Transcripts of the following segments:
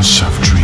House of Dreams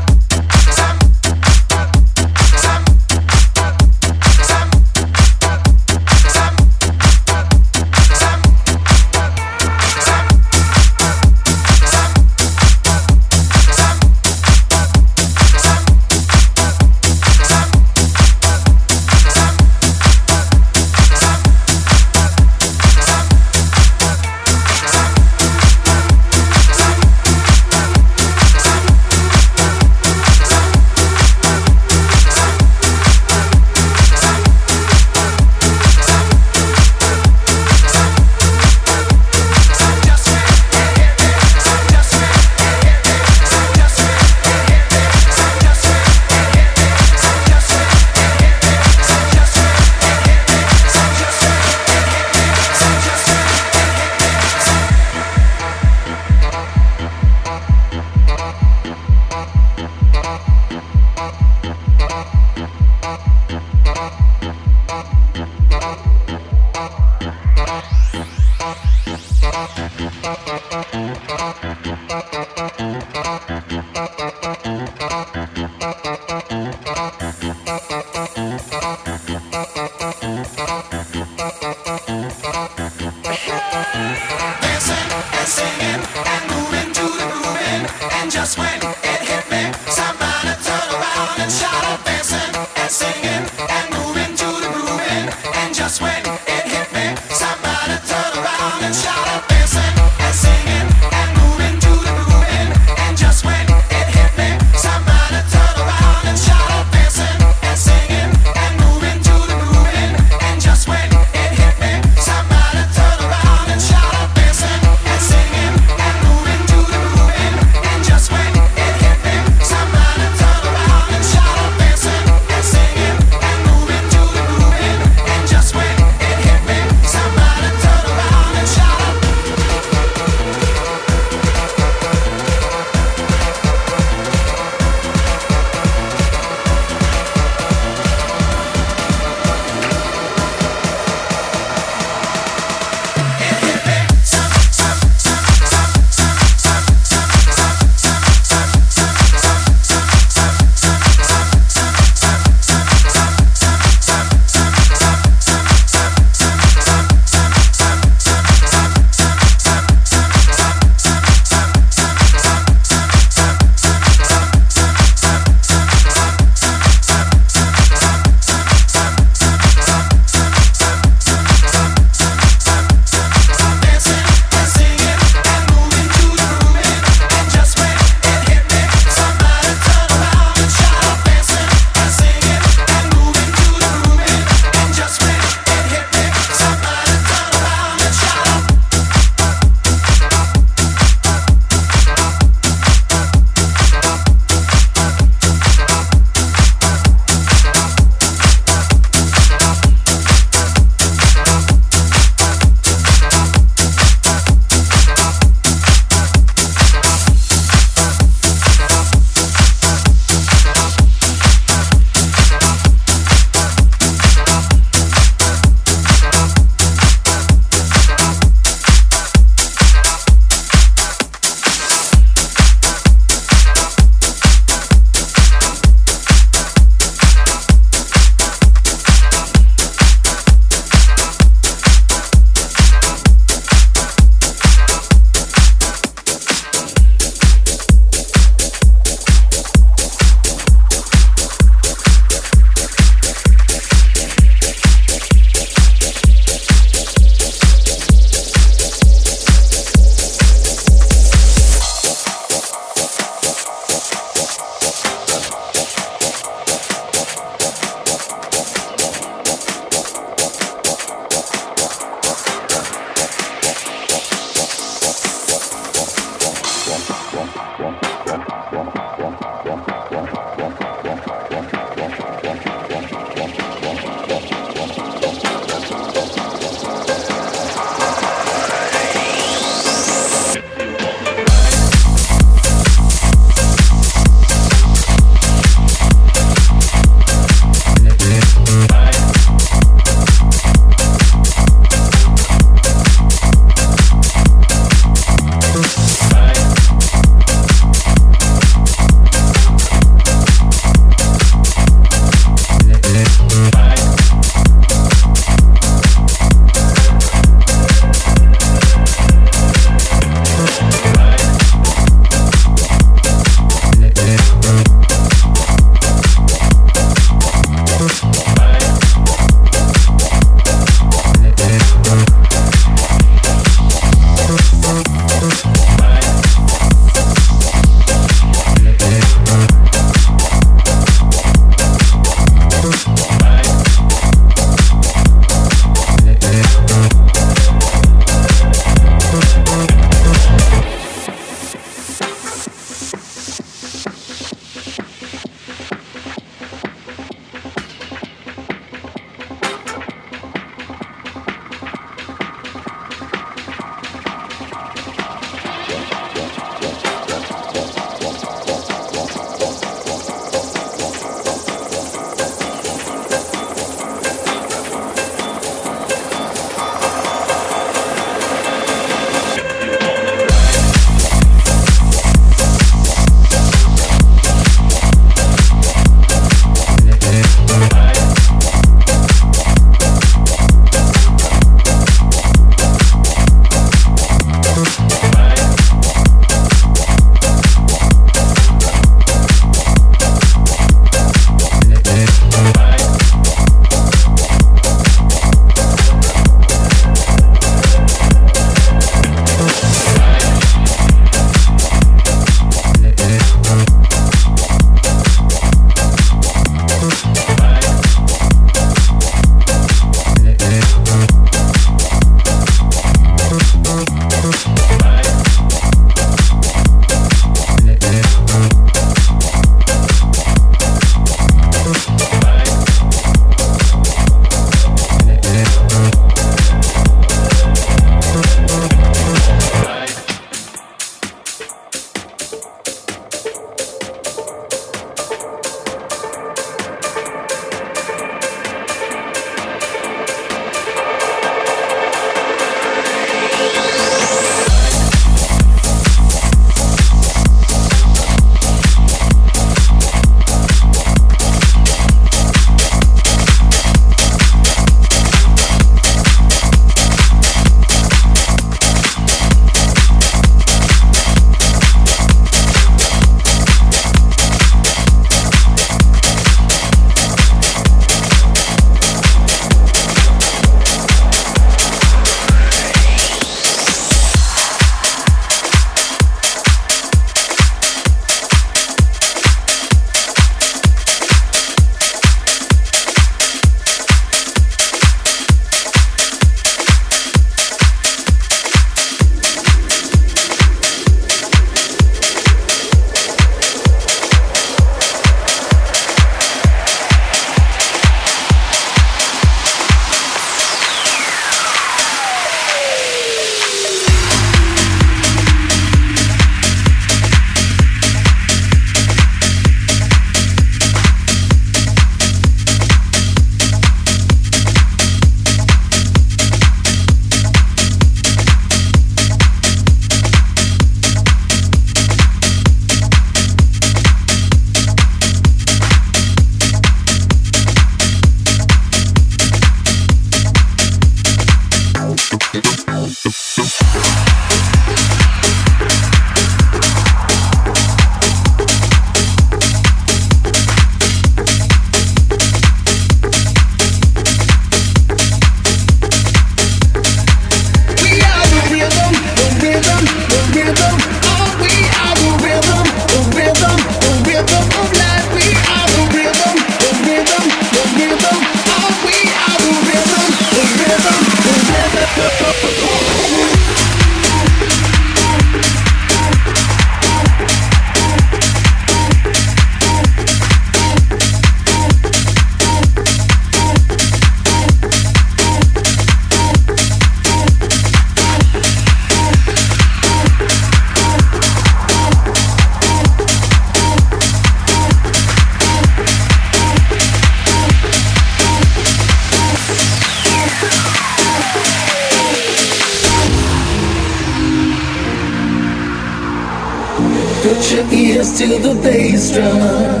To the bass drum.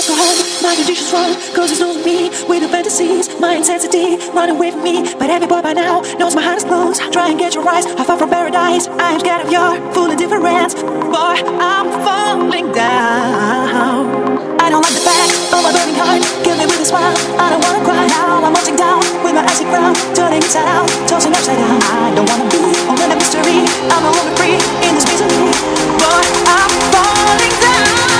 My traditions run, cause it's losing me with the fantasies, my intensity running with me. But every boy by now knows my heart is closed. Try and get your eyes, I far from paradise. I am scared of your full indifference. Boy, I'm falling down. I don't like the fact of my burning heart. Kill me with a smile. I don't wanna cry now. I'm melting down with my acid crown, turning inside out, tossing upside down. I don't wanna be only a mystery. I'm a woman free in this misery. Boy, I'm falling down.